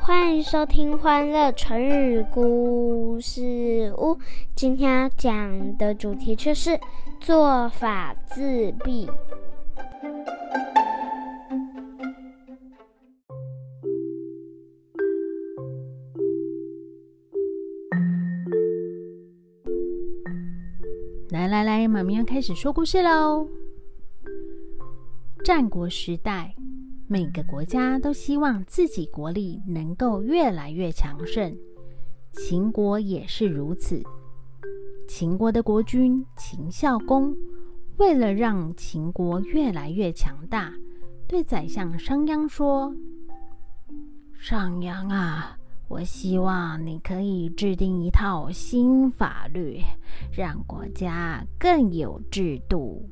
欢迎收听《欢乐成语故事屋》。今天要讲的主题却是做法自闭。来来来，妈咪要开始说故事喽。战国时代。每个国家都希望自己国力能够越来越强盛，秦国也是如此。秦国的国君秦孝公，为了让秦国越来越强大，对宰相商鞅说：“商鞅啊，我希望你可以制定一套新法律，让国家更有制度。”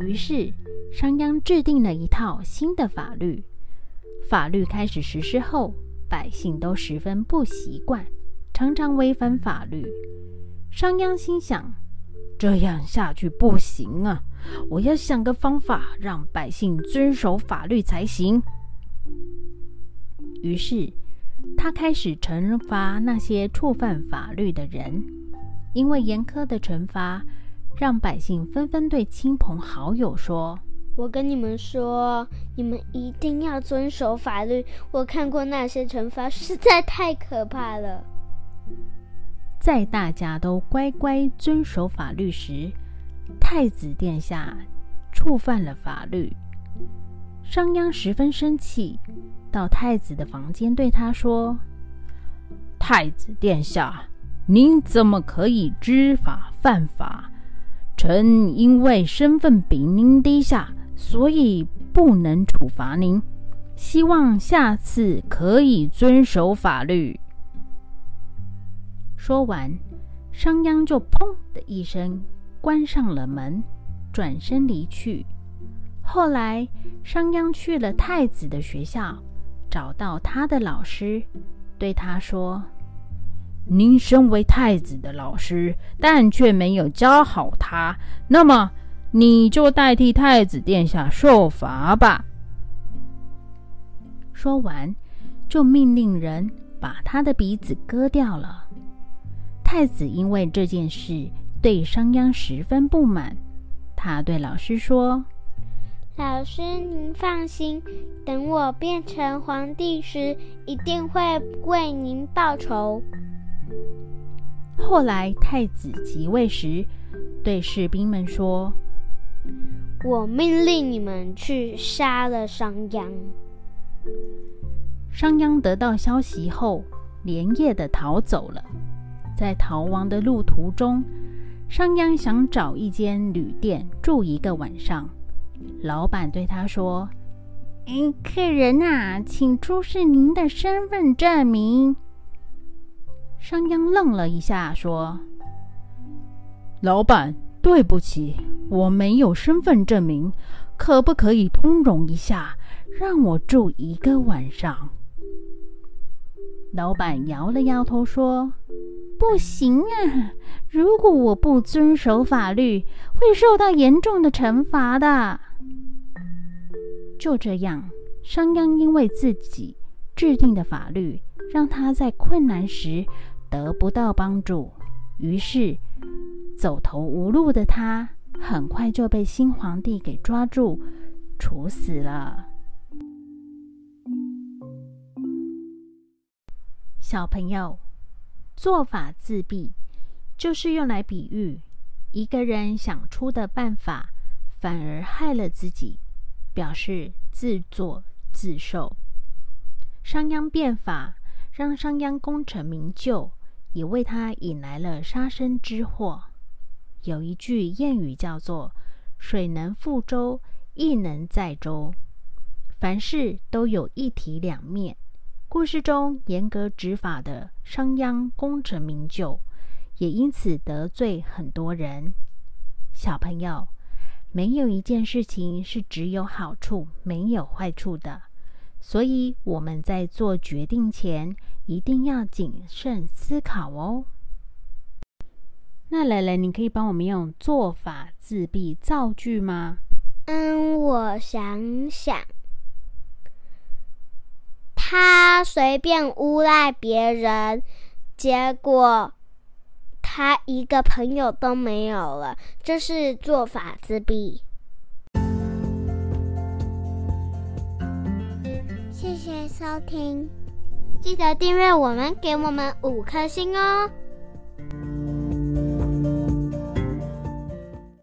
于是。商鞅制定了一套新的法律，法律开始实施后，百姓都十分不习惯，常常违反法律。商鞅心想：这样下去不行啊！我要想个方法让百姓遵守法律才行。于是，他开始惩罚那些触犯法律的人，因为严苛的惩罚，让百姓纷纷对亲朋好友说。我跟你们说，你们一定要遵守法律。我看过那些惩罚，实在太可怕了。在大家都乖乖遵守法律时，太子殿下触犯了法律。商鞅十分生气，到太子的房间对他说：“太子殿下，您怎么可以知法犯法？臣因为身份比您低下。”所以不能处罚您，希望下次可以遵守法律。说完，商鞅就砰的一声关上了门，转身离去。后来，商鞅去了太子的学校，找到他的老师，对他说：“您身为太子的老师，但却没有教好他，那么……”你就代替太子殿下受罚吧。说完，就命令人把他的鼻子割掉了。太子因为这件事对商鞅十分不满，他对老师说：“老师，您放心，等我变成皇帝时，一定会为您报仇。”后来，太子即位时，对士兵们说。我命令你们去杀了商鞅。商鞅得到消息后，连夜的逃走了。在逃亡的路途中，商鞅想找一间旅店住一个晚上。老板对他说：“嗯，客人啊，请出示您的身份证明。”商鞅愣了一下，说：“老板。”对不起，我没有身份证明，可不可以通融一下，让我住一个晚上？老板摇了摇头说：“不行啊，如果我不遵守法律，会受到严重的惩罚的。”就这样，商鞅因为自己制定的法律，让他在困难时得不到帮助，于是。走投无路的他，很快就被新皇帝给抓住，处死了。小朋友，做法自闭，就是用来比喻一个人想出的办法，反而害了自己，表示自作自受。商鞅变法，让商鞅功成名就，也为他引来了杀身之祸。有一句谚语叫做水能覆舟，亦能载舟。凡事都有一体两面。故事中严格执法的商鞅功成名就，也因此得罪很多人。小朋友，没有一件事情是只有好处没有坏处的，所以我们在做决定前一定要谨慎思考哦。那蕾蕾，你可以帮我们用做法自闭造句吗？嗯，我想想，他随便诬赖别人，结果他一个朋友都没有了，这是做法自闭。收听，记得订阅我们，给我们五颗星哦。